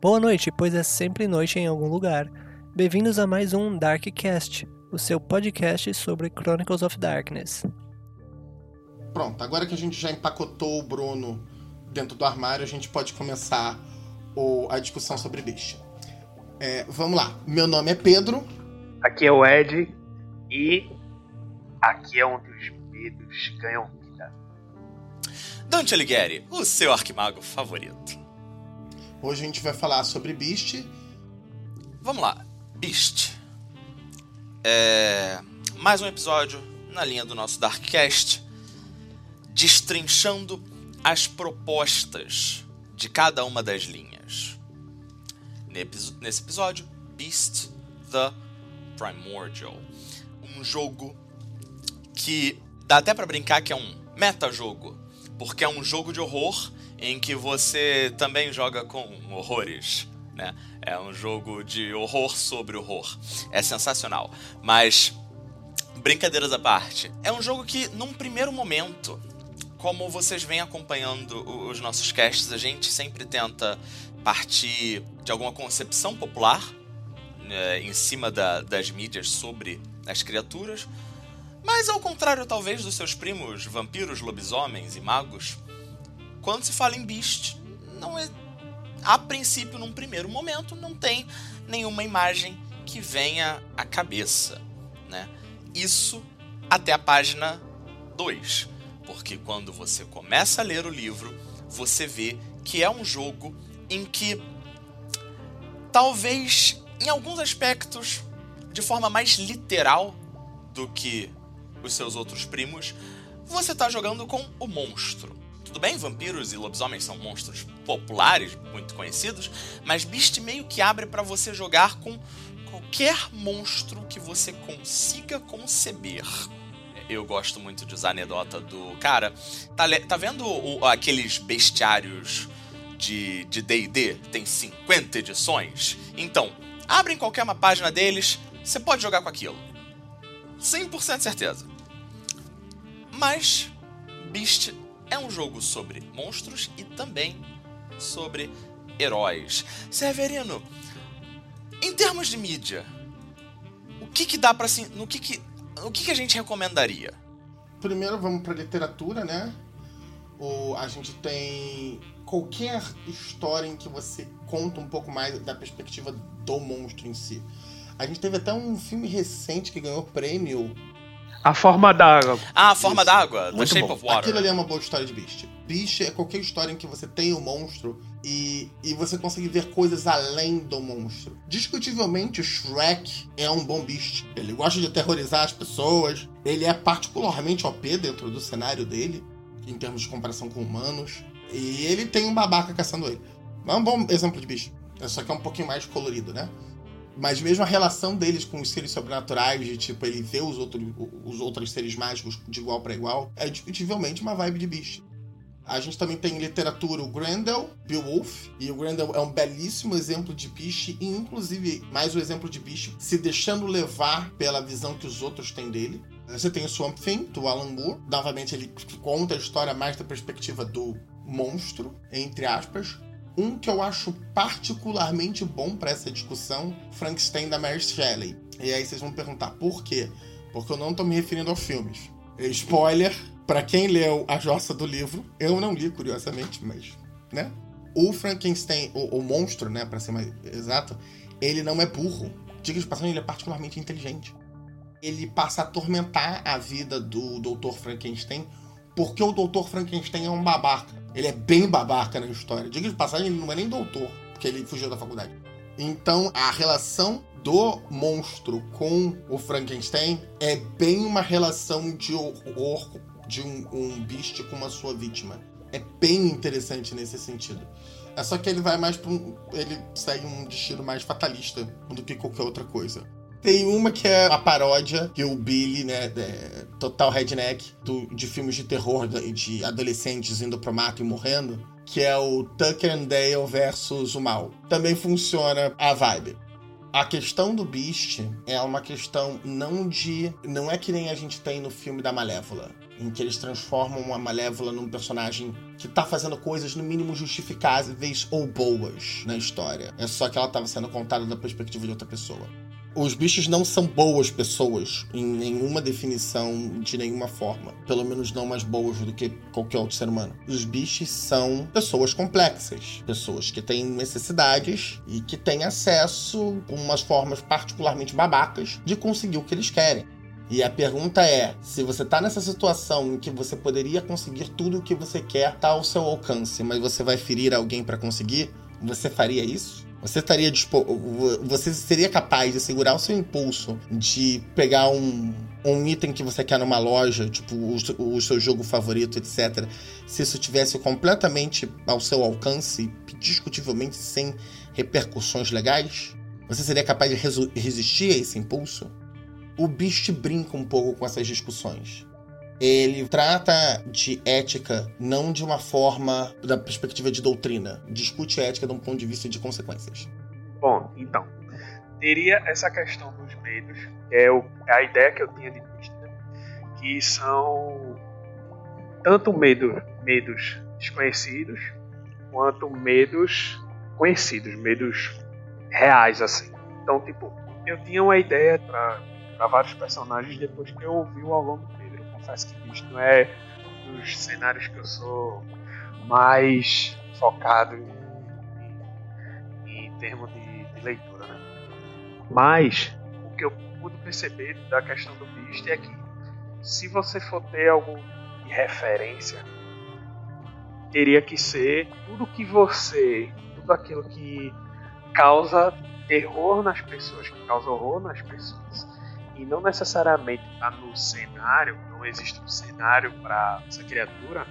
Boa noite, pois é sempre noite em algum lugar. Bem-vindos a mais um Darkcast, o seu podcast sobre Chronicles of Darkness. Pronto, agora que a gente já empacotou o Bruno dentro do armário, a gente pode começar o, a discussão sobre Beast. É, vamos lá, meu nome é Pedro. Aqui é o Ed e aqui é onde os medos ganham vida. Dante Alighieri, o seu arquimago favorito. Hoje a gente vai falar sobre Beast. Vamos lá, Beast. É... Mais um episódio na linha do nosso Darkcast, destrinchando as propostas de cada uma das linhas. Nesse episódio, Beast the Primordial. Um jogo que dá até para brincar que é um metajogo, porque é um jogo de horror em que você também joga com horrores. Né? É um jogo de horror sobre horror. É sensacional. Mas, brincadeiras à parte, é um jogo que, num primeiro momento, como vocês vêm acompanhando os nossos casts, a gente sempre tenta partir de alguma concepção popular né, em cima da, das mídias sobre as criaturas. Mas, ao contrário, talvez, dos seus primos vampiros, lobisomens e magos, quando se fala em Beast, não é. A princípio, num primeiro momento, não tem nenhuma imagem que venha à cabeça. Né? Isso até a página 2. Porque quando você começa a ler o livro, você vê que é um jogo em que talvez em alguns aspectos de forma mais literal do que os seus outros primos, você está jogando com o monstro. Tudo bem, vampiros e lobisomens são monstros populares, muito conhecidos, mas Beast meio que abre para você jogar com qualquer monstro que você consiga conceber. Eu gosto muito de usar a anedota do. Cara, tá, tá vendo o, aqueles bestiários de DD? Tem 50 edições? Então, abre em qualquer uma página deles, você pode jogar com aquilo. 100% certeza. Mas Beast é um jogo sobre monstros e também sobre heróis. Severino, em termos de mídia, o que que dá para assim, no que que o que que a gente recomendaria? Primeiro vamos para literatura, né? O, a gente tem qualquer história em que você conta um pouco mais da perspectiva do monstro em si. A gente teve até um filme recente que ganhou prêmio a Forma d'Água. Ah, A Forma d'Água, The Shape bom. of Water. Aquilo ali é uma boa história de Beast. Beast é qualquer história em que você tem o um monstro e, e você consegue ver coisas além do monstro. Discutivelmente, o Shrek é um bom Beast. Ele gosta de aterrorizar as pessoas. Ele é particularmente OP dentro do cenário dele, em termos de comparação com humanos. E ele tem um babaca caçando ele. É um bom exemplo de Beast. Só que é um pouquinho mais colorido, né? Mas mesmo a relação deles com os seres sobrenaturais, de tipo, ele vê os outros, os outros seres mágicos de igual para igual, é discutivelmente uma vibe de bicho. A gente também tem em literatura o Grendel, Beowulf, e o Grendel é um belíssimo exemplo de bicho, e inclusive mais um exemplo de bicho se deixando levar pela visão que os outros têm dele. Você tem o Swamp Thing, do Alan Moore. Novamente, ele conta a história mais da perspectiva do monstro, entre aspas. Um que eu acho particularmente bom para essa discussão, Frankenstein da Mary Shelley. E aí vocês vão perguntar por quê? Porque eu não tô me referindo aos filmes. Spoiler, para quem leu a jossa do livro, eu não li curiosamente, mas, né? O Frankenstein, o, o monstro, né, para ser mais exato, ele não é burro. Diga de passagem, ele é particularmente inteligente. Ele passa a atormentar a vida do Dr. Frankenstein porque o Dr. Frankenstein é um babaca. Ele é bem babaca na história. Diga de passagem, ele não é nem doutor, porque ele fugiu da faculdade. Então, a relação do monstro com o Frankenstein é bem uma relação de horror de um, um bicho com uma sua vítima. É bem interessante nesse sentido. É só que ele vai mais para um. Ele segue um destino mais fatalista do que qualquer outra coisa. Tem uma que é a paródia que o Billy, né, é, total redneck, do, de filmes de terror de adolescentes indo pro mato e morrendo, que é o Tucker and Dale versus o mal. Também funciona a vibe. A questão do Beast é uma questão não de. Não é que nem a gente tem no filme da Malévola, em que eles transformam a Malévola num personagem que tá fazendo coisas no mínimo justificáveis ou boas na história. É só que ela tava sendo contada da perspectiva de outra pessoa. Os bichos não são boas pessoas em nenhuma definição, de nenhuma forma. Pelo menos não mais boas do que qualquer outro ser humano. Os bichos são pessoas complexas. Pessoas que têm necessidades e que têm acesso, com umas formas particularmente babacas, de conseguir o que eles querem. E a pergunta é: se você tá nessa situação em que você poderia conseguir tudo o que você quer, tá ao seu alcance, mas você vai ferir alguém para conseguir, você faria isso? Você estaria dispo... você seria capaz de segurar o seu impulso de pegar um, um item que você quer numa loja, tipo o, o seu jogo favorito, etc. Se isso tivesse completamente ao seu alcance, discutivelmente sem repercussões legais, você seria capaz de resistir a esse impulso? O Beast brinca um pouco com essas discussões ele trata de ética não de uma forma da perspectiva de doutrina, discute ética de um ponto de vista de consequências. Bom, então, teria essa questão dos medos, que é o, a ideia que eu tinha de vista, que são tanto medo, medos desconhecidos quanto medos conhecidos, medos reais assim. Então, tipo, eu tinha uma ideia para vários personagens depois que eu ouvi o ao longo confesso que Beast não é dos cenários que eu sou mais focado em, em, em termos de, de, leitura, né? Mas o que eu pude perceber da questão do Beast é que se você for ter algum de referência, teria que ser tudo que você, tudo aquilo que causa terror nas pessoas, que causa horror nas pessoas, e não necessariamente está no cenário, não existe um cenário para essa criatura,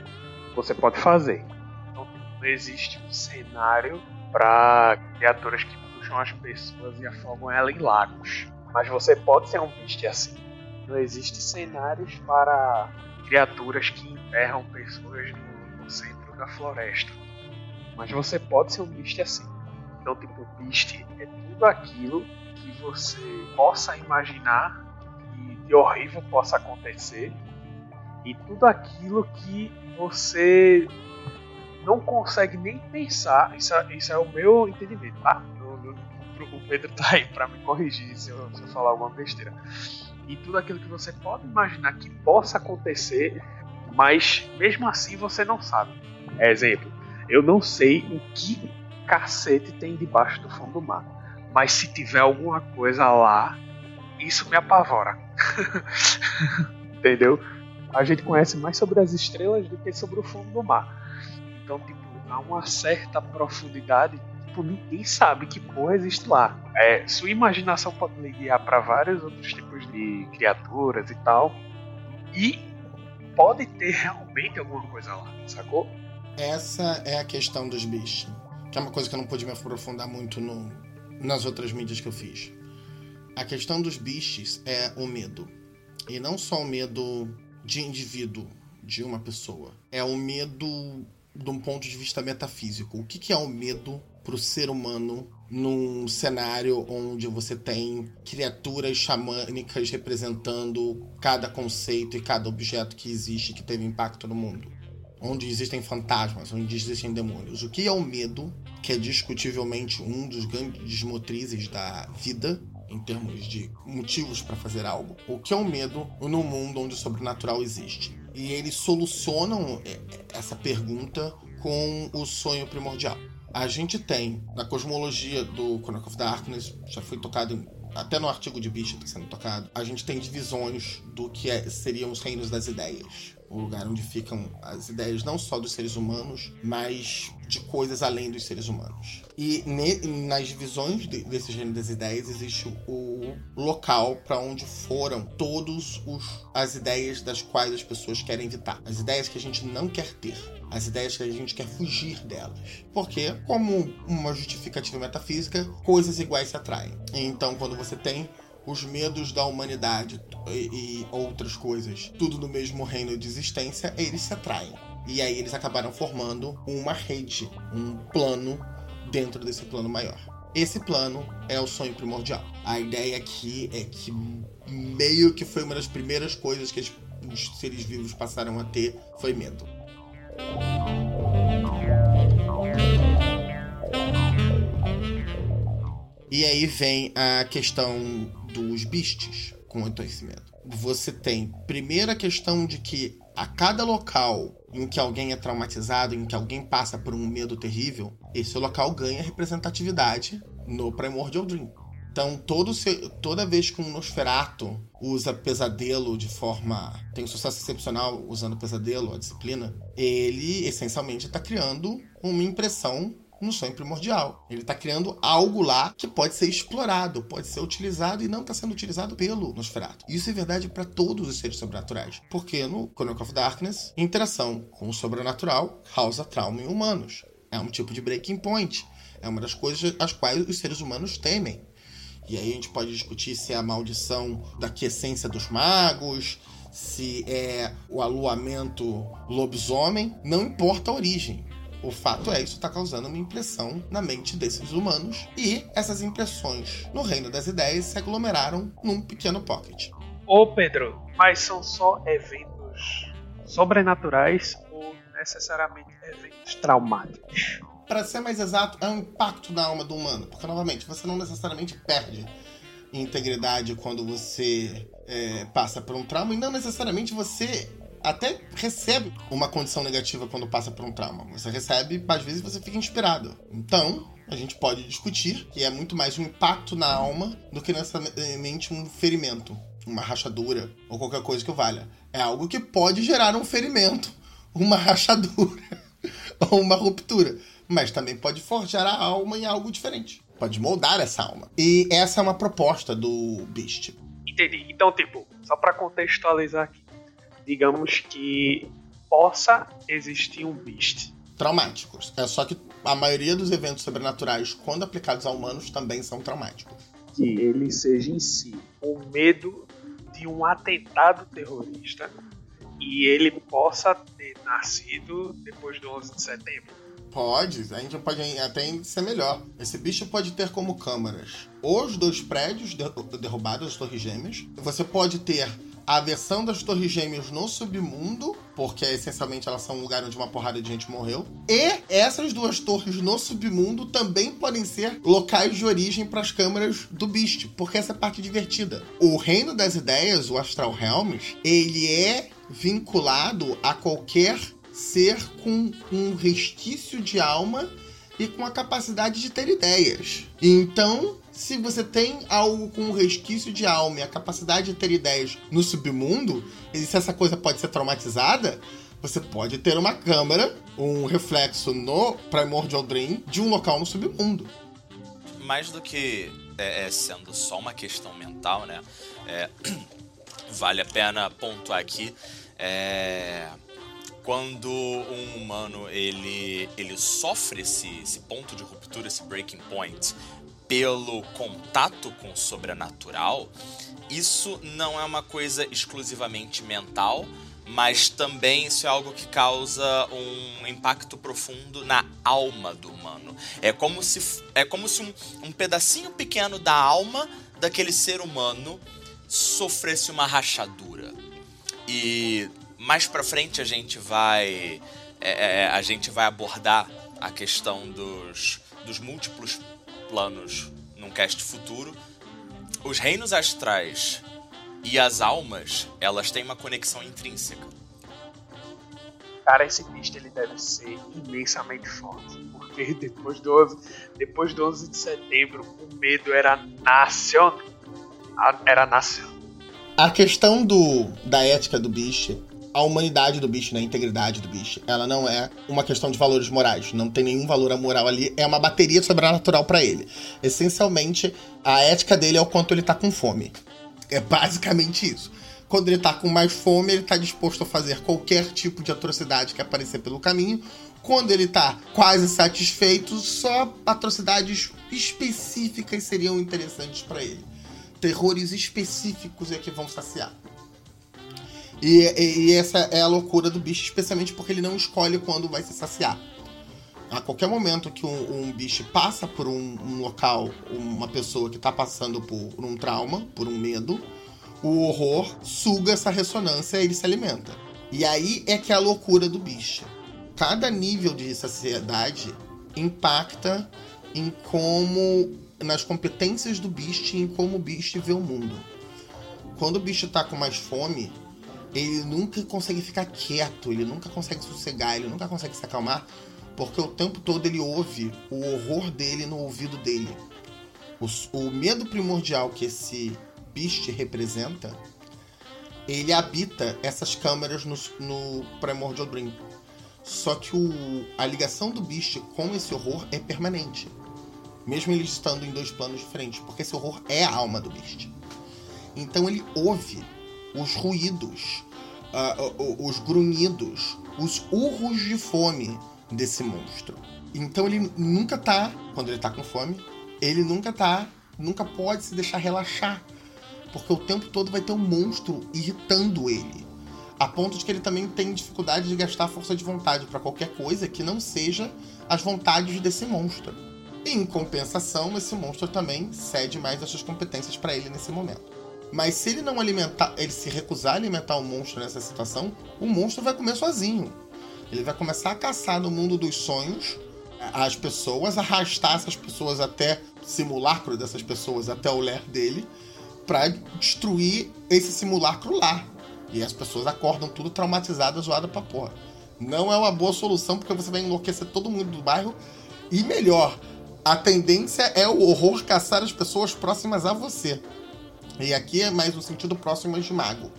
você pode fazer. Então não existe um cenário para criaturas que puxam as pessoas e afogam ela em lagos. Mas você pode ser um beast assim. Não existe cenários para criaturas que enterram pessoas no, no centro da floresta. Mas você pode ser um beast assim. Então, tipo, beast é tudo aquilo que você possa imaginar e de horrível possa acontecer e tudo aquilo que você não consegue nem pensar. Isso, é, isso é o meu entendimento, tá? o Pedro tá aí para me corrigir se eu, se eu falar alguma besteira. E tudo aquilo que você pode imaginar que possa acontecer, mas mesmo assim você não sabe. Exemplo, eu não sei o que cacete tem debaixo do fundo do mar. Mas se tiver alguma coisa lá, isso me apavora. Entendeu? A gente conhece mais sobre as estrelas do que sobre o fundo do mar. Então, tipo, há uma certa profundidade, tipo, ninguém sabe que porra existe lá. É, sua imaginação pode lhe guiar para vários outros tipos de criaturas e tal. E pode ter realmente alguma coisa lá, sacou? Essa é a questão dos bichos. Que é uma coisa que eu não pude me aprofundar muito no, nas outras mídias que eu fiz. A questão dos bichos é o medo. E não só o medo de indivíduo, de uma pessoa. É o medo de um ponto de vista metafísico. O que, que é o medo para o ser humano num cenário onde você tem criaturas xamânicas representando cada conceito e cada objeto que existe que teve impacto no mundo? Onde existem fantasmas, onde existem demônios. O que é o medo, que é discutivelmente um dos grandes motrizes da vida, em termos de motivos para fazer algo. O que é o medo no mundo onde o sobrenatural existe? E eles solucionam é, essa pergunta com o sonho primordial. A gente tem, na cosmologia do Chronicle of Darkness, já foi tocado em, até no artigo de Bishop está sendo tocado, a gente tem divisões do que é, seriam os reinos das ideias o lugar onde ficam as ideias não só dos seres humanos, mas de coisas além dos seres humanos. E ne, nas divisões de, desse gênero das ideias existe o local para onde foram todas as ideias das quais as pessoas querem evitar, as ideias que a gente não quer ter, as ideias que a gente quer fugir delas. Porque, como uma justificativa metafísica, coisas iguais se atraem. Então, quando você tem os medos da humanidade e, e outras coisas, tudo no mesmo reino de existência, eles se atraem. E aí eles acabaram formando uma rede, um plano dentro desse plano maior. esse plano é o sonho primordial. A ideia aqui é que meio que foi uma das primeiras coisas que os seres vivos passaram a ter foi medo. E aí vem a questão dos beasts com o conhecimento. Você tem primeiro a questão de que a cada local em que alguém é traumatizado, em que alguém passa por um medo terrível, esse local ganha representatividade no Primordial Dream. Então, todo, toda vez que um Nosferato usa pesadelo de forma. tem um sucesso excepcional usando pesadelo, a disciplina, ele essencialmente está criando uma impressão no sonho primordial. Ele está criando algo lá que pode ser explorado, pode ser utilizado e não está sendo utilizado pelo Nosferatu. Isso é verdade para todos os seres sobrenaturais, porque no Chronicle of Darkness, interação com o sobrenatural causa trauma em humanos. É um tipo de breaking point. É uma das coisas às quais os seres humanos temem. E aí a gente pode discutir se é a maldição da quiescência dos magos, se é o aluamento lobisomem, não importa a origem. O fato é, isso está causando uma impressão na mente desses humanos, e essas impressões no reino das ideias se aglomeraram num pequeno pocket. Ô Pedro, mas são só eventos sobrenaturais ou necessariamente eventos traumáticos? Para ser mais exato, é um impacto na alma do humano, porque novamente você não necessariamente perde integridade quando você é, passa por um trauma, e não necessariamente você até recebe uma condição negativa quando passa por um trauma. Você recebe, às vezes você fica inspirado. Então, a gente pode discutir que é muito mais um impacto na alma do que necessariamente um ferimento, uma rachadura ou qualquer coisa que valha. É algo que pode gerar um ferimento, uma rachadura ou uma ruptura, mas também pode forjar a alma em algo diferente. Pode moldar essa alma. E essa é uma proposta do Beast. Entendi. Então, tipo, só para contextualizar aqui digamos que possa existir um beast. Traumáticos. É só que a maioria dos eventos sobrenaturais, quando aplicados a humanos, também são traumáticos. Que ele seja em si o medo de um atentado terrorista e ele possa ter nascido depois do 11 de setembro. Pode, a gente pode até ser melhor. Esse bicho pode ter como câmaras os dois prédios derrubados, as torres gêmeas. Você pode ter a versão das Torres Gêmeas no submundo, porque essencialmente elas são um lugar onde uma porrada de gente morreu. E essas duas torres no submundo também podem ser locais de origem para as câmaras do Beast, porque essa é a parte divertida. O Reino das Ideias, o Astral Realms, ele é vinculado a qualquer ser com um resquício de alma e com a capacidade de ter ideias. Então, se você tem algo com um resquício de alma e a capacidade de ter ideias no submundo, e se essa coisa pode ser traumatizada, você pode ter uma câmera, um reflexo no Primordial Dream de um local no submundo. Mais do que é, é sendo só uma questão mental, né? É, vale a pena pontuar aqui. É, quando um humano ele, ele sofre esse, esse ponto de ruptura, esse breaking point, pelo contato com o sobrenatural, isso não é uma coisa exclusivamente mental, mas também isso é algo que causa um impacto profundo na alma do humano. É como se, é como se um, um pedacinho pequeno da alma daquele ser humano sofresse uma rachadura. E mais para frente a gente vai é, é, a gente vai abordar a questão dos, dos múltiplos planos num cast futuro, os reinos astrais e as almas, elas têm uma conexão intrínseca. Cara, esse bicho ele deve ser imensamente forte. Porque depois do 11, depois do 11 de setembro, o medo era nacional. Era nacional. A questão do, da ética do bicho a humanidade do bicho, né? A integridade do bicho. Ela não é uma questão de valores morais. Não tem nenhum valor moral ali. É uma bateria sobrenatural para ele. Essencialmente, a ética dele é o quanto ele tá com fome. É basicamente isso. Quando ele tá com mais fome, ele tá disposto a fazer qualquer tipo de atrocidade que aparecer pelo caminho. Quando ele tá quase satisfeito, só atrocidades específicas seriam interessantes para ele. Terrores específicos é que vão saciar. E, e, e, essa é a loucura do bicho, especialmente porque ele não escolhe quando vai se saciar. A qualquer momento que um, um bicho passa por um, um, local, uma pessoa que está passando por, por um trauma, por um medo, o horror suga essa ressonância e ele se alimenta. E aí é que é a loucura do bicho. Cada nível de saciedade impacta em como. nas competências do bicho e em como o bicho vê o mundo. Quando o bicho tá com mais fome, ele nunca consegue ficar quieto, ele nunca consegue sossegar, ele nunca consegue se acalmar, porque o tempo todo ele ouve o horror dele no ouvido dele. O, o medo primordial que esse bicho representa, ele habita essas câmeras no, no Primordial Dream. Só que o, a ligação do bicho com esse horror é permanente. Mesmo ele estando em dois planos diferentes, porque esse horror é a alma do bicho. Então ele ouve os ruídos, uh, os grunhidos, os urros de fome desse monstro. Então ele nunca tá, quando ele tá com fome, ele nunca tá, nunca pode se deixar relaxar. Porque o tempo todo vai ter um monstro irritando ele. A ponto de que ele também tem dificuldade de gastar força de vontade para qualquer coisa que não seja as vontades desse monstro. Em compensação, esse monstro também cede mais as suas competências para ele nesse momento. Mas se ele não alimentar, ele se recusar a alimentar o monstro nessa situação, o monstro vai comer sozinho. Ele vai começar a caçar no mundo dos sonhos as pessoas, arrastar essas pessoas até simulacro dessas pessoas até o ler dele, para destruir esse simulacro lá. E as pessoas acordam tudo traumatizadas, zoadas pra porra. Não é uma boa solução porque você vai enlouquecer todo mundo do bairro. E melhor, a tendência é o horror caçar as pessoas próximas a você. E aqui é mais no sentido próximo de mago.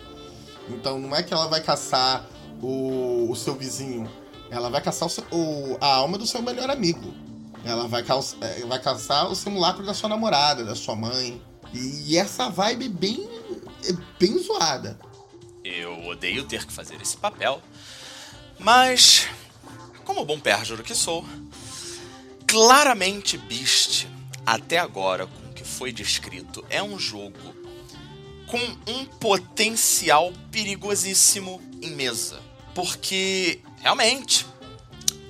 Então não é que ela vai caçar o, o seu vizinho, ela vai caçar o o, a alma do seu melhor amigo. Ela vai, é, vai caçar o simulacro da sua namorada, da sua mãe. E, e essa vibe é bem, é bem zoada. Eu odeio ter que fazer esse papel, mas, como bom pérjuro que sou, claramente Beast, até agora, com o que foi descrito, é um jogo com um potencial perigosíssimo em mesa. Porque, realmente,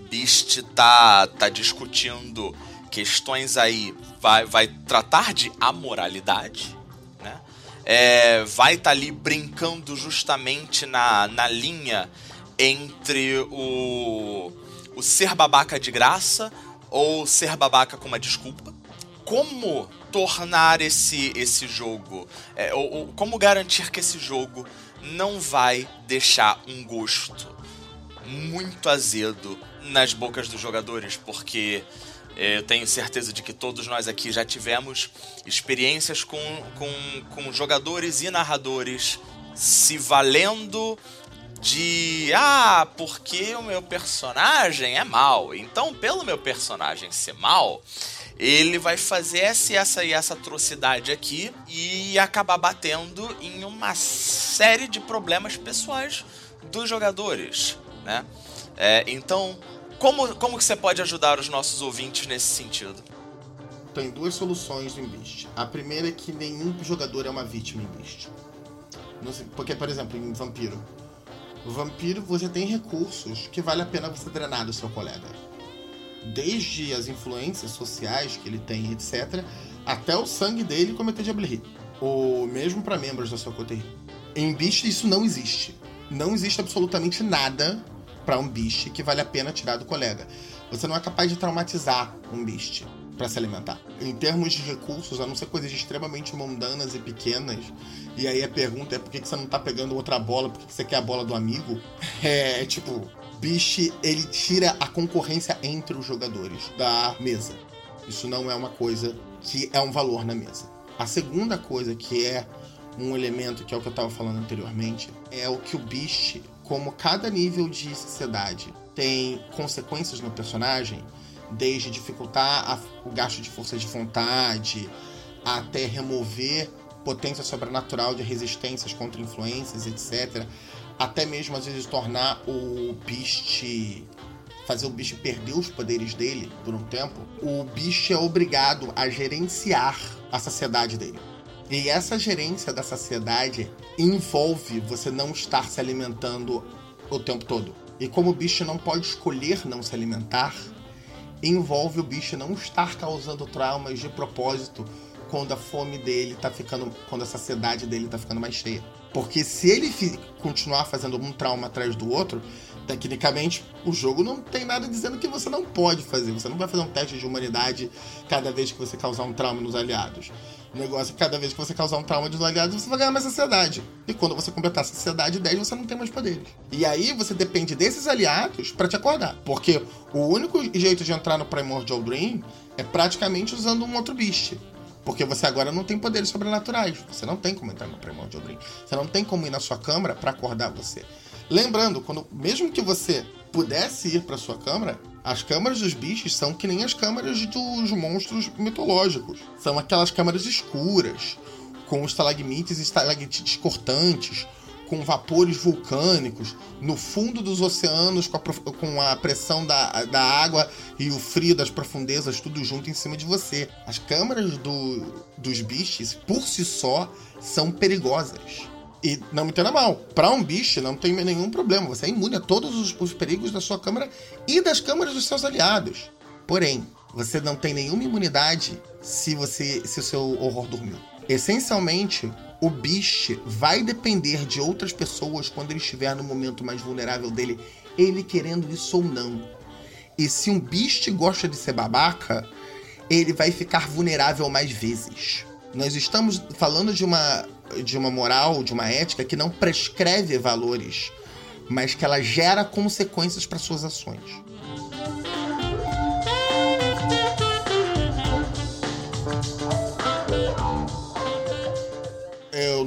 Beast tá, tá discutindo questões aí, vai, vai tratar de amoralidade, né? É, vai estar tá ali brincando justamente na, na linha entre o, o ser babaca de graça ou ser babaca com uma desculpa. Como tornar esse, esse jogo, é, ou, ou como garantir que esse jogo não vai deixar um gosto muito azedo nas bocas dos jogadores, porque é, eu tenho certeza de que todos nós aqui já tivemos experiências com, com, com jogadores e narradores se valendo de ah, porque o meu personagem é mal. Então, pelo meu personagem ser mal, ele vai fazer essa essa e essa atrocidade aqui e acabar batendo em uma série de problemas pessoais dos jogadores, né? É, então, como, como que você pode ajudar os nossos ouvintes nesse sentido? Tem duas soluções em Beast. A primeira é que nenhum jogador é uma vítima em Beast. Porque, por exemplo, em Vampiro. Vampiro, você tem recursos que vale a pena você drenar do seu colega desde as influências sociais que ele tem, etc., até o sangue dele cometer jabilhi. Ou mesmo para membros da sua coterie. Em Beast isso não existe. Não existe absolutamente nada para um Beast que vale a pena tirar do colega. Você não é capaz de traumatizar um Beast para se alimentar. Em termos de recursos, a não ser coisas extremamente mundanas e pequenas, e aí a pergunta é por que você não tá pegando outra bola, por que você quer a bola do amigo? É, tipo, Biche, ele tira a concorrência entre os jogadores da mesa. Isso não é uma coisa que é um valor na mesa. A segunda coisa que é um elemento, que é o que eu estava falando anteriormente, é o que o Beast, como cada nível de sociedade tem consequências no personagem, desde dificultar a, o gasto de força de vontade, até remover potência sobrenatural de resistências contra influências, etc até mesmo às vezes tornar o Beast fazer o bicho perder os poderes dele por um tempo, o bicho é obrigado a gerenciar a saciedade dele. E essa gerência da saciedade envolve você não estar se alimentando o tempo todo. E como o bicho não pode escolher não se alimentar, envolve o bicho não estar causando traumas de propósito quando a fome dele tá ficando. quando a saciedade dele tá ficando mais cheia. Porque se ele continuar fazendo um trauma atrás do outro, tecnicamente o jogo não tem nada dizendo que você não pode fazer. Você não vai fazer um teste de humanidade cada vez que você causar um trauma nos aliados. O negócio é que cada vez que você causar um trauma nos aliados, você vai ganhar mais saciedade. E quando você completar a saciedade 10, você não tem mais poderes. E aí você depende desses aliados para te acordar. Porque o único jeito de entrar no Primordial Dream é praticamente usando um outro beast. Porque você agora não tem poderes sobrenaturais. Você não tem como entrar no Primordial Dream. Você não tem como ir na sua câmara para acordar você. Lembrando, quando mesmo que você pudesse ir para sua câmara, as câmaras dos bichos são que nem as câmaras dos monstros mitológicos. São aquelas câmaras escuras, com estalagmites e estalactites cortantes, com vapores vulcânicos, no fundo dos oceanos, com a, com a pressão da, da água e o frio das profundezas, tudo junto em cima de você. As câmaras do, dos bichos, por si só, são perigosas. E não me entenda mal, para um bicho não tem nenhum problema. Você é imune a todos os, os perigos da sua câmara e das câmaras dos seus aliados. Porém, você não tem nenhuma imunidade se você se o seu horror dormiu. Essencialmente, o bicho vai depender de outras pessoas quando ele estiver no momento mais vulnerável dele, ele querendo isso ou não. E se um bicho gosta de ser babaca, ele vai ficar vulnerável mais vezes. Nós estamos falando de uma, de uma moral, de uma ética que não prescreve valores, mas que ela gera consequências para suas ações.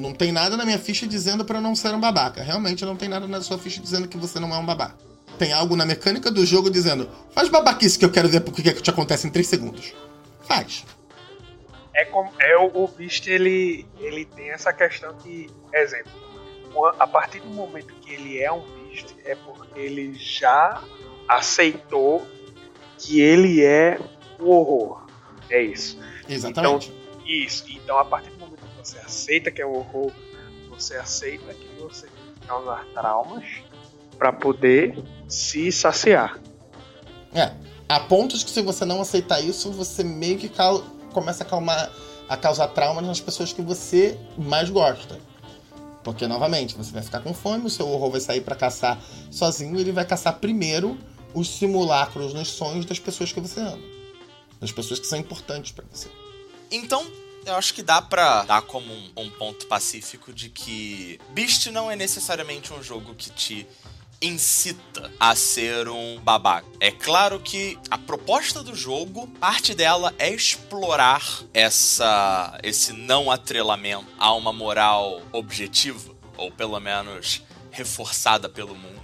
Não tem nada na minha ficha dizendo para eu não ser um babaca. Realmente não tem nada na sua ficha dizendo que você não é um babaca. Tem algo na mecânica do jogo dizendo: faz babaquice que eu quero ver porque que, que te acontece em 3 segundos. Faz. É como é o, o Beast ele ele tem essa questão que, exemplo, a partir do momento que ele é um Beast é porque ele já aceitou que ele é o horror. É isso. Exatamente. Então, isso. Então a partir do você aceita que é um horror, você aceita que você tem que causar traumas para poder se saciar. É, há pontos que se você não aceitar isso, você meio que cal começa a, calmar, a causar traumas nas pessoas que você mais gosta. Porque, novamente, você vai ficar com fome, o seu horror vai sair para caçar sozinho e ele vai caçar primeiro os simulacros nos sonhos das pessoas que você ama. Das pessoas que são importantes para você. Então, eu acho que dá pra dar como um, um ponto pacífico de que Beast não é necessariamente um jogo que te incita a ser um babaca. É claro que a proposta do jogo, parte dela é explorar essa esse não atrelamento a uma moral objetiva, ou pelo menos reforçada pelo mundo.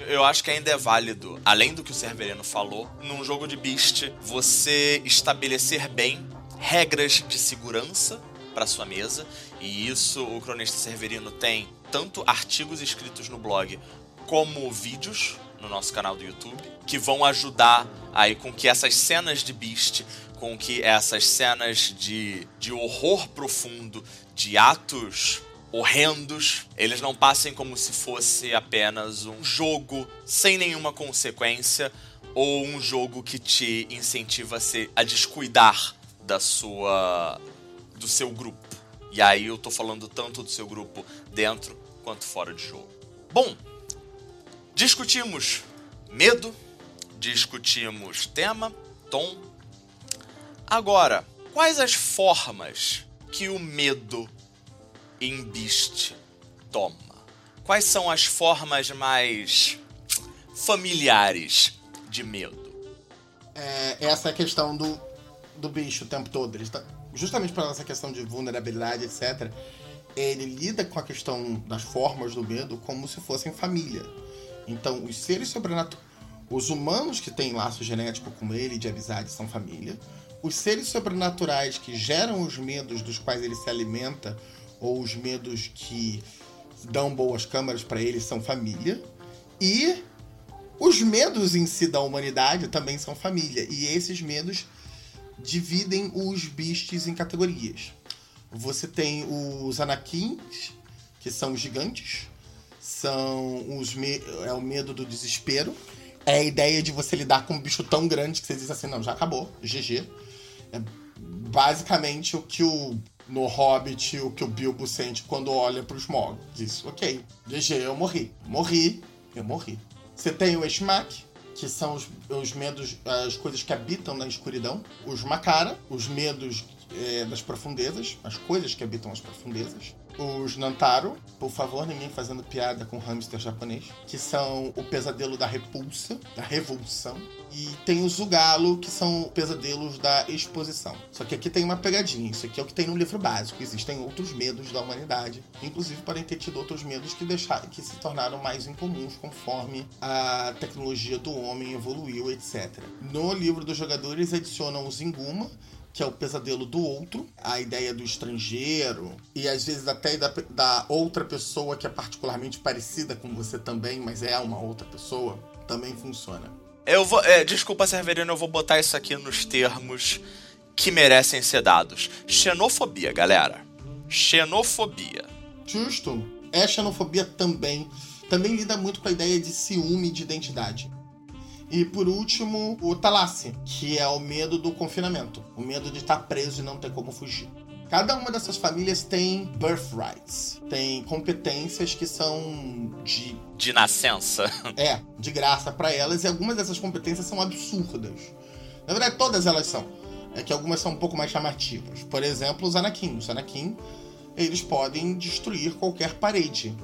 Eu acho que ainda é válido, além do que o Cerverino falou, num jogo de Beast, você estabelecer bem regras de segurança para sua mesa, e isso o cronista Severino tem tanto artigos escritos no blog como vídeos no nosso canal do YouTube, que vão ajudar aí com que essas cenas de Beast, com que essas cenas de, de horror profundo, de atos horrendos, eles não passem como se fosse apenas um jogo sem nenhuma consequência ou um jogo que te incentiva a, se, a descuidar da sua do seu grupo. E aí eu tô falando tanto do seu grupo dentro quanto fora de jogo. Bom, discutimos medo, discutimos tema, tom. Agora, quais as formas que o medo em Beast toma? Quais são as formas mais familiares de medo? É, essa é a questão do do bicho o tempo todo. Ele está, justamente para essa questão de vulnerabilidade, etc. Ele lida com a questão das formas do medo como se fossem família. Então, os seres sobrenaturais. Os humanos que têm laço genético com ele de amizade são família. Os seres sobrenaturais que geram os medos dos quais ele se alimenta, ou os medos que dão boas câmaras para ele, são família. E os medos em si da humanidade também são família. E esses medos dividem os beasts em categorias. Você tem os Anakins, que são gigantes, são os é o medo do desespero. É a ideia de você lidar com um bicho tão grande que você diz assim, não, já acabou, GG. É basicamente o que o no Hobbit o que o Bilbo sente quando olha para os Morgos. Diz, ok, GG, eu morri. Morri, eu morri. Você tem o Eshmak, que são os, os medos, as coisas que habitam na escuridão. Os Makara, os medos é, das profundezas, as coisas que habitam as profundezas os Nantaro, por favor, ninguém fazendo piada com hamster japonês, que são o pesadelo da repulsa, da revulsão. E tem os Zugalo, que são pesadelos da exposição. Só que aqui tem uma pegadinha, isso aqui é o que tem no livro básico. Existem outros medos da humanidade, inclusive podem ter tido outros medos que, deixaram, que se tornaram mais incomuns conforme a tecnologia do homem evoluiu, etc. No livro dos jogadores adicionam os Inguma, que é o pesadelo do outro, a ideia do estrangeiro, e às vezes até da, da outra pessoa que é particularmente parecida com você também, mas é uma outra pessoa, também funciona. Eu vou. É, desculpa, Severino, eu vou botar isso aqui nos termos que merecem ser dados. Xenofobia, galera. Xenofobia. Justo. É xenofobia também. Também lida muito com a ideia de ciúme de identidade. E por último, o Talassi, que é o medo do confinamento, o medo de estar preso e não ter como fugir. Cada uma dessas famílias tem birthrights, tem competências que são de. De nascença. É, de graça para elas, e algumas dessas competências são absurdas. Na verdade, todas elas são. É que algumas são um pouco mais chamativas. Por exemplo, os Anakin. Os Anakin, eles podem destruir qualquer parede.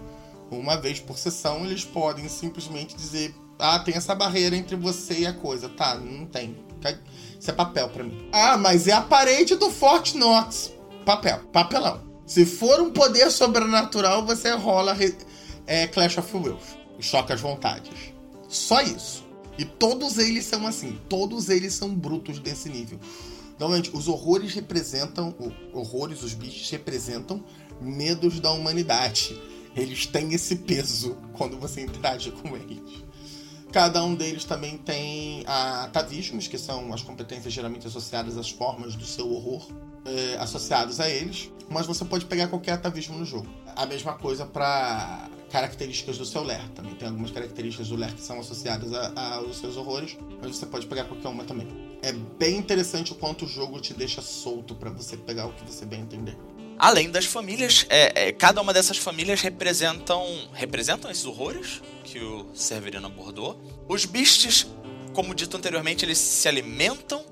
Uma vez por sessão, eles podem simplesmente dizer ah, tem essa barreira entre você e a coisa. Tá, não tem. Isso é papel para mim. Ah, mas é a parede do Fort Knox. Papel. Papelão. Se for um poder sobrenatural, você rola é, Clash of Wills. Choca as vontades. Só isso. E todos eles são assim. Todos eles são brutos desse nível. Normalmente, os horrores representam. Horrores, os bichos representam medos da humanidade. Eles têm esse peso quando você interage com eles. Cada um deles também tem atavismos, que são as competências geralmente associadas às formas do seu horror, é, associados a eles. Mas você pode pegar qualquer atavismo no jogo. A mesma coisa para características do seu ler. Também tem algumas características do ler que são associadas aos seus horrores, mas você pode pegar qualquer uma também. É bem interessante o quanto o jogo te deixa solto para você pegar o que você bem entender. Além das famílias, é, é, cada uma dessas famílias representam representam esses horrores que o Severino abordou. Os beasts, como dito anteriormente, eles se alimentam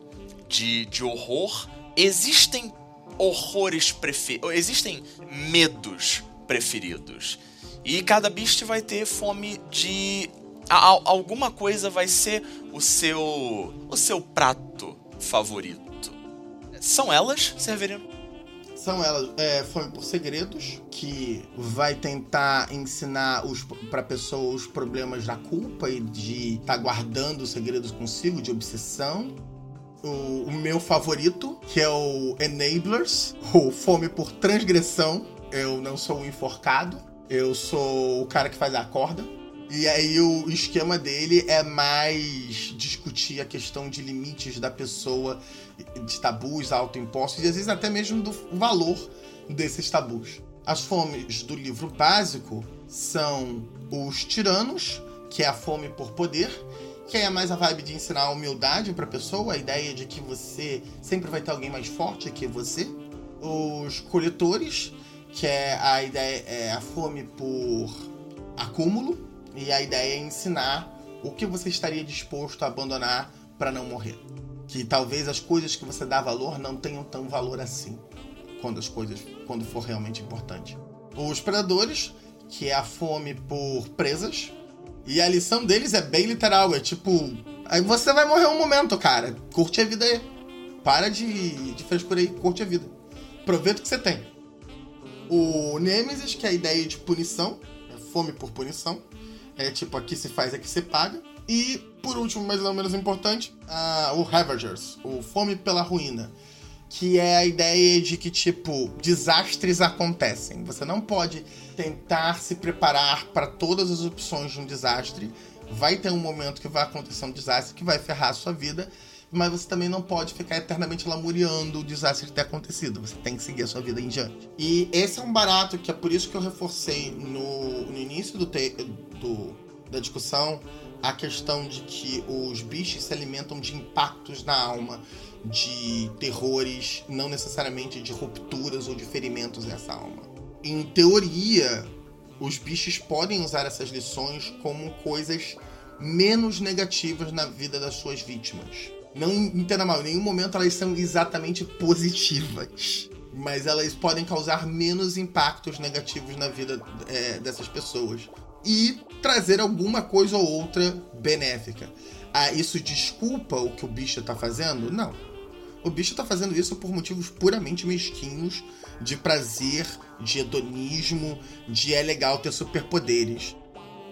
de, de horror. Existem horrores preferidos. Existem medos preferidos. E cada beast vai ter fome de. alguma coisa vai ser o seu. o seu prato favorito. São elas, Severino? São elas, é, Fome por Segredos, que vai tentar ensinar para pessoa os problemas da culpa e de estar tá guardando os segredos consigo, de obsessão. O, o, meu favorito, que é o Enablers, o Fome por Transgressão. Eu não sou um enforcado, eu sou o cara que faz a corda. E aí o esquema dele é mais discutir a questão de limites da pessoa, de tabus autoimpostos e às vezes até mesmo do valor desses tabus. As fomes do livro básico são os tiranos, que é a fome por poder, que é mais a vibe de ensinar a humildade para a pessoa, a ideia de que você sempre vai ter alguém mais forte que você. Os coletores, que é a ideia é a fome por acúmulo, e a ideia é ensinar o que você estaria disposto a abandonar para não morrer. Que talvez as coisas que você dá valor não tenham tão valor assim quando as coisas quando for realmente importante. Os predadores, que é a fome por presas, e a lição deles é bem literal, é tipo, aí você vai morrer um momento, cara. Curte a vida aí. Para de, de frescura aí, curte a vida. Aproveita o que você tem. O Nemesis, que é a ideia de punição, é fome por punição. É tipo, aqui se faz, aqui se paga. E, por último, mas não menos importante, o Ravagers, o Fome pela Ruína. Que é a ideia de que, tipo, desastres acontecem. Você não pode tentar se preparar para todas as opções de um desastre. Vai ter um momento que vai acontecer um desastre que vai ferrar a sua vida mas você também não pode ficar eternamente lamuriando o desastre ter acontecido. Você tem que seguir a sua vida em diante. E esse é um barato que é por isso que eu reforcei no, no início do, te, do da discussão a questão de que os bichos se alimentam de impactos na alma, de terrores, não necessariamente de rupturas ou de ferimentos nessa alma. Em teoria, os bichos podem usar essas lições como coisas menos negativas na vida das suas vítimas. Não entenda mal, em nenhum momento elas são exatamente positivas. Mas elas podem causar menos impactos negativos na vida é, dessas pessoas. E trazer alguma coisa ou outra benéfica. Ah, isso desculpa o que o bicho está fazendo? Não. O bicho está fazendo isso por motivos puramente mesquinhos, de prazer, de hedonismo, de é legal ter superpoderes.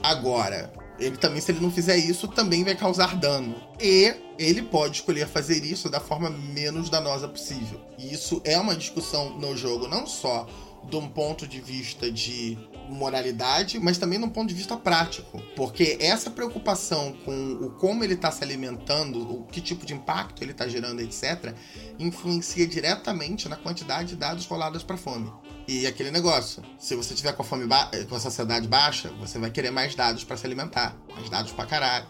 Agora, ele também, se ele não fizer isso, também vai causar dano. E ele pode escolher fazer isso da forma menos danosa possível. E isso é uma discussão no jogo, não só de um ponto de vista de moralidade, mas também de um ponto de vista prático. Porque essa preocupação com o como ele está se alimentando, o que tipo de impacto ele está gerando, etc., influencia diretamente na quantidade de dados rolados para fome. E aquele negócio, se você tiver com a fome com a saciedade baixa, você vai querer mais dados para se alimentar, mais dados para caralho.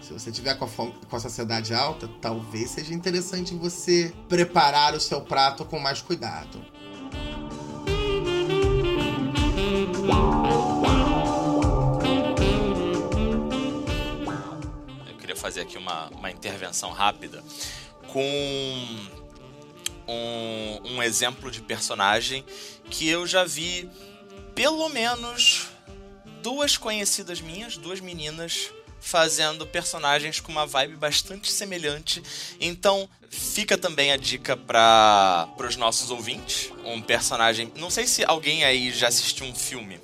Se você tiver com a, fome, com a saciedade alta, talvez seja interessante você preparar o seu prato com mais cuidado. Eu queria fazer aqui uma, uma intervenção rápida com um, um exemplo de personagem que eu já vi pelo menos duas conhecidas minhas, duas meninas, fazendo personagens com uma vibe bastante semelhante. Então, fica também a dica para os nossos ouvintes. Um personagem. Não sei se alguém aí já assistiu um filme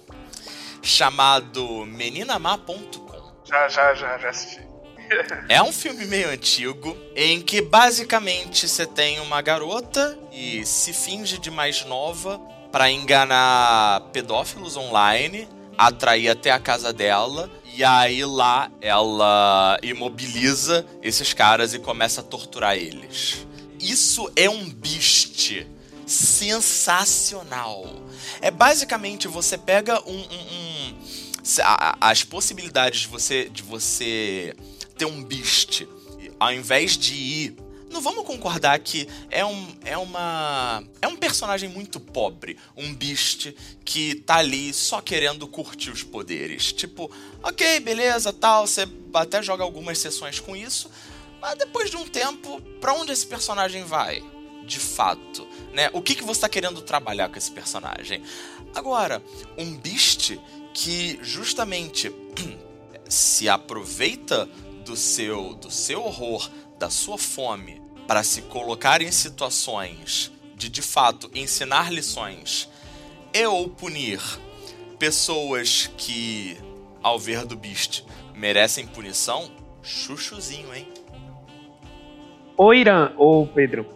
chamado meninamá.com. Já, já, já, já assisti. É um filme meio antigo em que basicamente você tem uma garota e se finge de mais nova para enganar pedófilos online, atrair até a casa dela e aí lá ela imobiliza esses caras e começa a torturar eles. Isso é um beast sensacional. É basicamente você pega um, um, um as possibilidades de você de você ter um beast, ao invés de ir. Não vamos concordar que é um, é uma. É um personagem muito pobre. Um beast que tá ali só querendo curtir os poderes. Tipo, ok, beleza, tal. Você até joga algumas sessões com isso. Mas depois de um tempo, para onde esse personagem vai? De fato, né? O que, que você está querendo trabalhar com esse personagem? Agora, um beast que justamente se aproveita do seu, do seu horror, da sua fome, para se colocar em situações de de fato ensinar lições e ou punir pessoas que, ao ver do Beast, merecem punição, chuchuzinho, hein? Ô Irã, ô Pedro,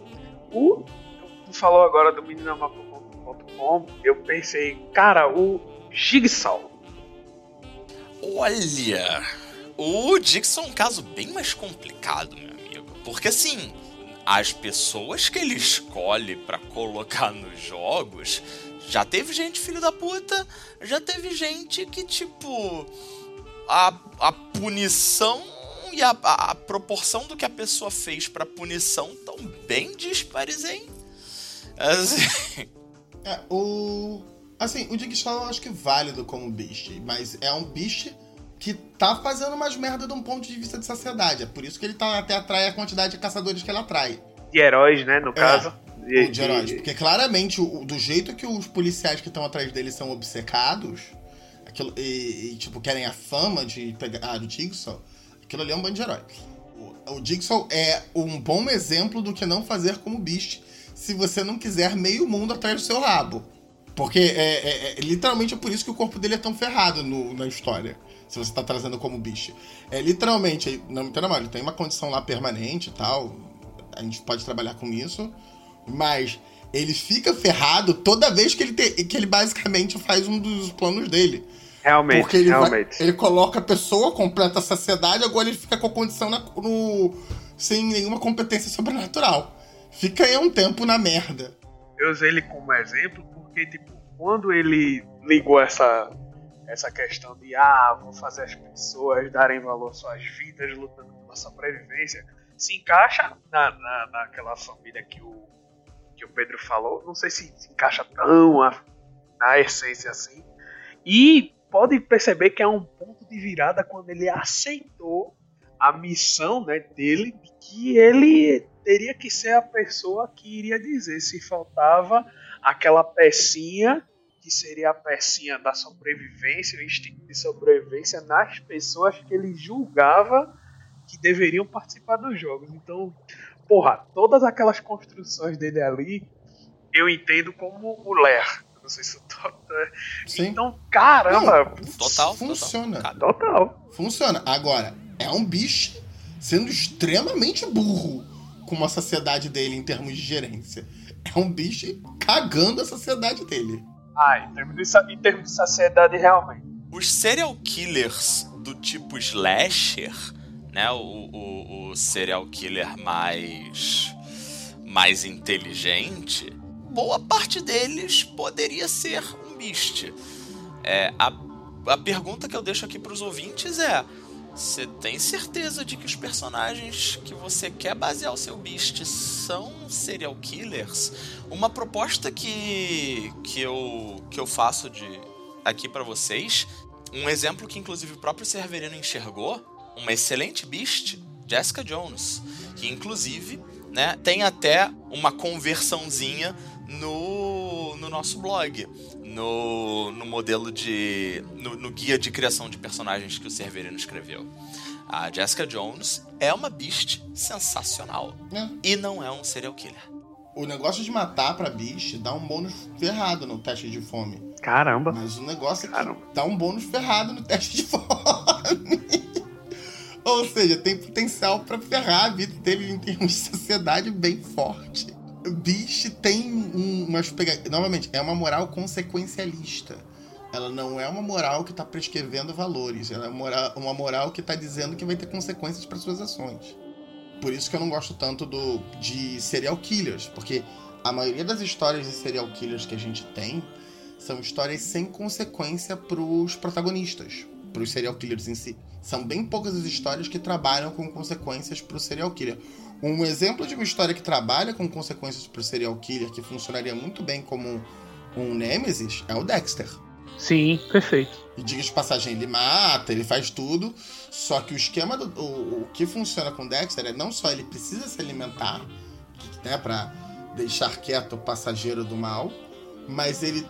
o, tu falou agora do meninamapa.com, eu pensei, cara, o Jigsaw. Olha, o Dixon é um caso bem mais complicado, meu. Porque assim, as pessoas que ele escolhe para colocar nos jogos, já teve gente filho da puta, já teve gente que, tipo, a, a punição e a, a, a proporção do que a pessoa fez pra punição tão bem dispares, hein? Assim... É, o. Assim, o Jigsaw eu acho que é válido como Beast, mas é um Beast que tá fazendo umas merda de um ponto de vista de sociedade. É por isso que ele tá, até atrai a quantidade de caçadores que ele atrai. De heróis, né, no é, caso. De, de heróis. Porque claramente, o, do jeito que os policiais que estão atrás dele são obcecados, aquilo, e, e, tipo, querem a fama de pegar do Jigsaw, aquilo ali é um bando de herói. O, o Jigsaw é um bom exemplo do que não fazer como Beast se você não quiser meio mundo atrás do seu rabo. Porque é, é, é, literalmente é por isso que o corpo dele é tão ferrado no, na história se você tá trazendo como bicho. É literalmente, não me entenda mal, ele tem uma condição lá permanente e tal. A gente pode trabalhar com isso. Mas ele fica ferrado toda vez que ele, te, que ele basicamente faz um dos planos dele. Realmente, Porque ele, realmente. Vai, ele coloca a pessoa, completa a sociedade, agora ele fica com a condição na, no, sem nenhuma competência sobrenatural. Fica aí um tempo na merda. Eu usei ele como exemplo porque, tipo, quando ele ligou essa essa questão de ah, vou fazer as pessoas darem valor às suas vidas lutando pela sobrevivência, se encaixa na, na, naquela família que o, que o Pedro falou. Não sei se se encaixa tão a, na essência assim. E pode perceber que é um ponto de virada quando ele aceitou a missão né, dele, de que ele teria que ser a pessoa que iria dizer se faltava aquela pecinha que seria a pecinha da sobrevivência, o instinto de sobrevivência nas pessoas que ele julgava que deveriam participar dos jogos. Então, porra, todas aquelas construções dele ali, eu entendo como o Ler. Não sei se eu tô... Sim. Então, caramba, Não, Total, Funciona. total. total. Funciona. Agora, é um bicho sendo extremamente burro com uma sociedade dele em termos de gerência. É um bicho cagando a sociedade dele. Ah, em termos de, em termos de sociedade, realmente. Os serial killers do tipo slasher, né? O, o, o serial killer mais mais inteligente, boa parte deles poderia ser um beast. É, a, a pergunta que eu deixo aqui para os ouvintes é: você tem certeza de que os personagens que você quer basear o seu beast são serial killers? Uma proposta que, que, eu, que eu faço de aqui para vocês, um exemplo que inclusive o próprio Severino enxergou, uma excelente beast, Jessica Jones, que inclusive né, tem até uma conversãozinha no, no nosso blog, no, no modelo de. No, no guia de criação de personagens que o Severino escreveu. A Jessica Jones é uma beast sensacional. né? E não é um serial killer. O negócio de matar pra bicho dá um bônus ferrado no teste de fome. Caramba. Mas o negócio é que Caramba. dá um bônus ferrado no teste de fome. Ou seja, tem potencial pra ferrar a vida dele em termos de sociedade bem forte. Bicho tem um, umas pega... Novamente, é uma moral consequencialista. Ela não é uma moral que tá prescrevendo valores. Ela é uma moral, que tá dizendo que vai ter consequências para suas ações. Por isso que eu não gosto tanto do, de serial killers, porque a maioria das histórias de serial killers que a gente tem são histórias sem consequência pros protagonistas, pros serial killers em si. São bem poucas as histórias que trabalham com consequências pro serial killer. Um exemplo de uma história que trabalha com consequências pro serial killer, que funcionaria muito bem como um Nemesis, é o Dexter. Sim, perfeito. E diga de passagem, ele mata, ele faz tudo. Só que o esquema do. O, o que funciona com o Dexter é não só ele precisa se alimentar, né, pra deixar quieto o passageiro do mal, mas ele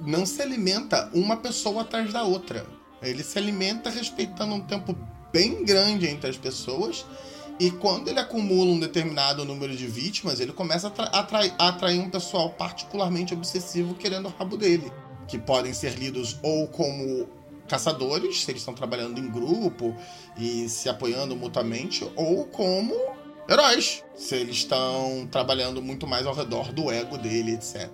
não se alimenta uma pessoa atrás da outra. Ele se alimenta respeitando um tempo bem grande entre as pessoas. E quando ele acumula um determinado número de vítimas, ele começa a, atra- atrai- a atrair um pessoal particularmente obsessivo querendo o rabo dele. Que podem ser lidos ou como caçadores, se eles estão trabalhando em grupo e se apoiando mutuamente, ou como heróis, se eles estão trabalhando muito mais ao redor do ego dele, etc.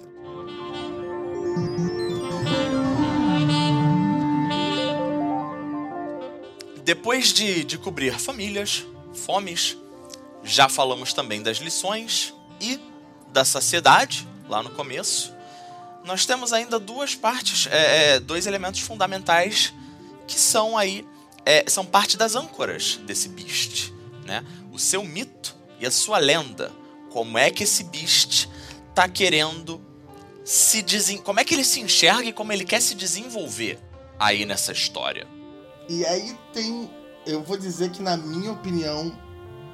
Depois de, de cobrir famílias, fomes, já falamos também das lições e da saciedade, lá no começo. Nós temos ainda duas partes, é, é, dois elementos fundamentais que são aí, é, são parte das âncoras desse beast, né? O seu mito e a sua lenda. Como é que esse beast tá querendo se desen... como é que ele se enxerga e como ele quer se desenvolver aí nessa história? E aí tem. Eu vou dizer que, na minha opinião,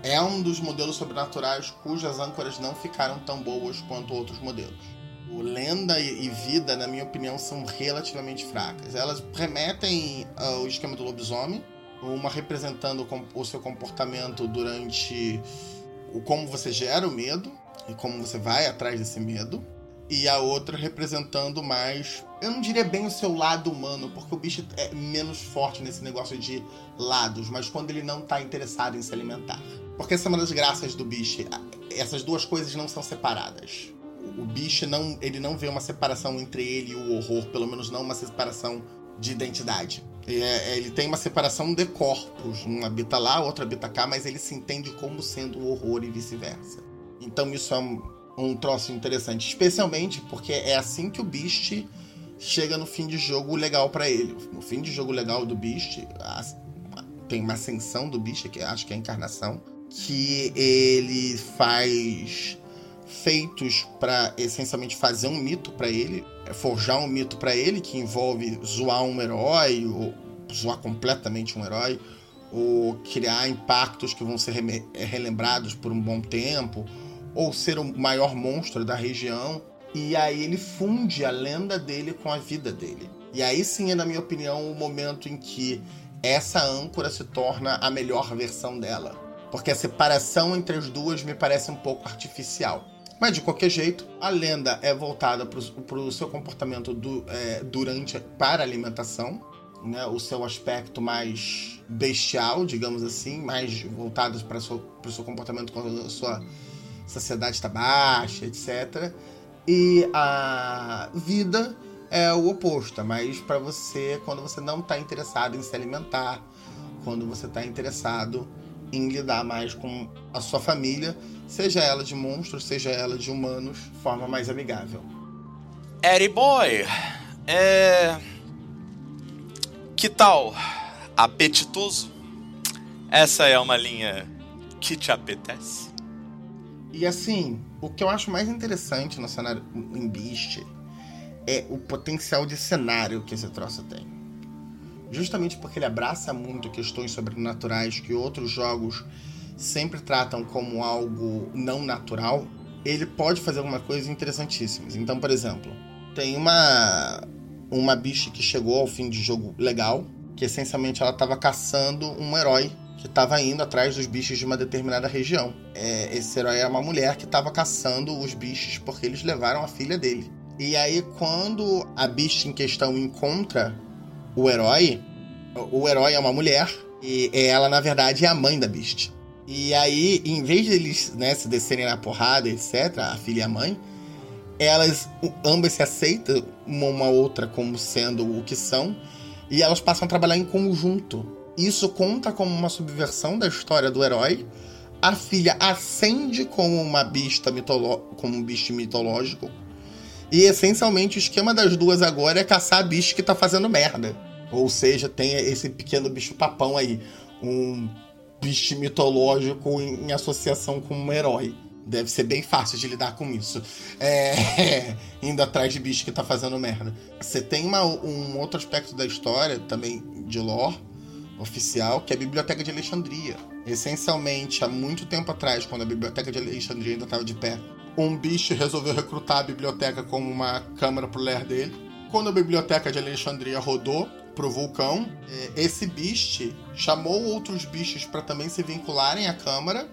é um dos modelos sobrenaturais cujas âncoras não ficaram tão boas quanto outros modelos. O Lenda e Vida, na minha opinião, são relativamente fracas. Elas remetem ao esquema do lobisomem, uma representando o seu comportamento durante o como você gera o medo e como você vai atrás desse medo, e a outra representando mais, eu não diria bem o seu lado humano, porque o bicho é menos forte nesse negócio de lados, mas quando ele não tá interessado em se alimentar. Porque essa é uma das graças do bicho. Essas duas coisas não são separadas. O bicho não, ele não vê uma separação entre ele e o horror, pelo menos não uma separação de identidade. Ele, é- ele tem uma separação de corpos. Um habita lá, outro habita cá, mas ele se entende como sendo o horror e vice-versa. Então isso é um, um troço interessante. Especialmente porque é assim que o Beast chega no fim de jogo legal para ele. No fim de jogo legal do Beast, tem uma ascensão do Beast, que acho que é a encarnação, que ele faz feitos para essencialmente fazer um mito para ele, forjar um mito para ele que envolve zoar um herói ou zoar completamente um herói ou criar impactos que vão ser relembrados por um bom tempo ou ser o maior monstro da região. E aí ele funde a lenda dele com a vida dele. E aí sim é, na minha opinião, o momento em que essa âncora se torna a melhor versão dela. Porque a separação entre as duas me parece um pouco artificial. Mas de qualquer jeito, a lenda é voltada para o seu comportamento do, é, durante para a alimentação, né? o seu aspecto mais bestial, digamos assim, mais voltado para o seu comportamento quando a sua saciedade está baixa, etc. E a vida é o oposto, mas para você quando você não está interessado em se alimentar, quando você está interessado em lidar mais com a sua família, seja ela de monstros, seja ela de humanos, de forma mais amigável. Eddie Boy, é. Que tal? Apetitoso? Essa é uma linha que te apetece? E assim, o que eu acho mais interessante no cenário em Beast é o potencial de cenário que esse troço tem. Justamente porque ele abraça muito questões sobrenaturais que outros jogos sempre tratam como algo não natural, ele pode fazer alguma coisa interessantíssimas. Então, por exemplo, tem uma uma bicha que chegou ao fim de jogo legal, que essencialmente ela estava caçando um herói que estava indo atrás dos bichos de uma determinada região. É, esse herói era uma mulher que estava caçando os bichos porque eles levaram a filha dele. E aí, quando a bicha em questão encontra o herói, o herói é uma mulher e ela, na verdade, é a mãe da Beast. E aí, em vez deles né, se descerem na porrada, etc., a filha e a mãe, elas ambas se aceitam uma, uma outra como sendo o que são e elas passam a trabalhar em conjunto. Isso conta como uma subversão da história do herói. A filha ascende como uma bista como um bicho mitológico. E essencialmente o esquema das duas agora é caçar a bicho que tá fazendo merda. Ou seja, tem esse pequeno bicho papão aí. Um bicho mitológico em, em associação com um herói. Deve ser bem fácil de lidar com isso. É, indo atrás de bicho que tá fazendo merda. Você tem uma, um outro aspecto da história, também de lore, oficial, que é a Biblioteca de Alexandria. Essencialmente, há muito tempo atrás, quando a Biblioteca de Alexandria ainda estava de pé, um bicho resolveu recrutar a biblioteca como uma câmara pro ler dele. Quando a Biblioteca de Alexandria rodou, pro vulcão, é, esse bicho chamou outros bichos para também se vincularem à câmara.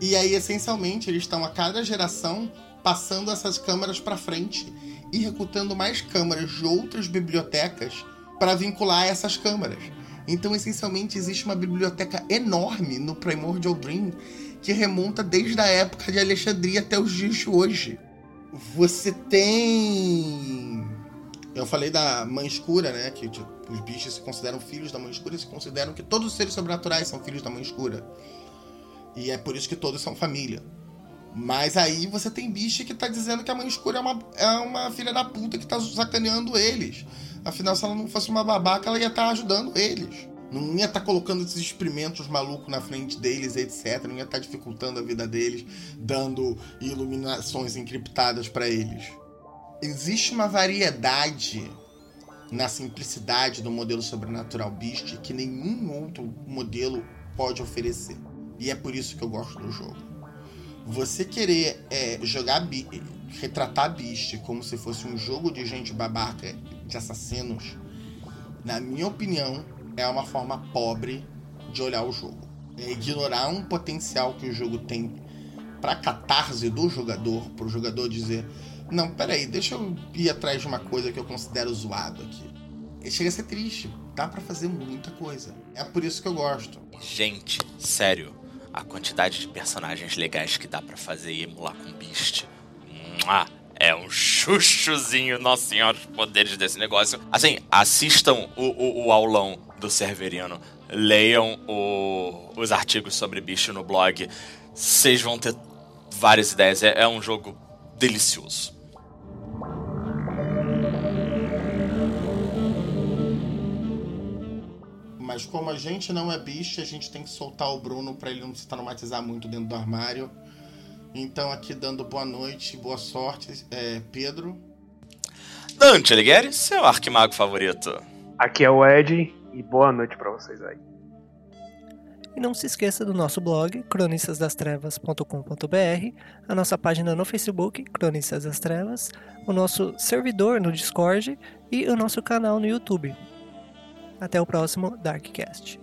E aí, essencialmente, eles estão a cada geração passando essas câmaras para frente e recrutando mais câmaras de outras bibliotecas para vincular essas câmaras. Então, essencialmente, existe uma biblioteca enorme no Primordial Dream que remonta desde a época de Alexandria até os dias de hoje. Você tem. Eu falei da mãe escura, né? Que tipo, os bichos se consideram filhos da mãe escura e se consideram que todos os seres sobrenaturais são filhos da mãe escura. E é por isso que todos são família. Mas aí você tem bicho que tá dizendo que a mãe escura é uma, é uma filha da puta que tá sacaneando eles. Afinal, se ela não fosse uma babaca, ela ia estar tá ajudando eles. Não ia estar tá colocando esses experimentos malucos na frente deles, etc. Não ia estar tá dificultando a vida deles, dando iluminações encriptadas para eles. Existe uma variedade na simplicidade do modelo sobrenatural Beast que nenhum outro modelo pode oferecer. E é por isso que eu gosto do jogo. Você querer é, jogar retratar Beast como se fosse um jogo de gente babaca, de assassinos, na minha opinião, é uma forma pobre de olhar o jogo. É ignorar um potencial que o jogo tem para catarse do jogador, para o jogador dizer: não, peraí, deixa eu ir atrás de uma coisa que eu considero zoado aqui. E chega a ser triste. Dá para fazer muita coisa. É por isso que eu gosto. Gente, sério, a quantidade de personagens legais que dá para fazer e emular com Beast é um chuchuzinho, nossa senhora, os poderes desse negócio. Assim, assistam o, o, o aulão do Cerveriano, leiam o, os artigos sobre bicho no blog, vocês vão ter várias ideias. é, é um jogo delicioso. mas como a gente não é bicho, a gente tem que soltar o Bruno para ele não se traumatizar muito dentro do armário. Então, aqui dando boa noite e boa sorte, é, Pedro. Dante Alighieri, seu arquimago favorito. Aqui é o Ed e boa noite para vocês aí. E não se esqueça do nosso blog, cronistasdastrevas.com.br, a nossa página no Facebook, Cronistas das Trevas, o nosso servidor no Discord e o nosso canal no YouTube. Até o próximo Darkcast.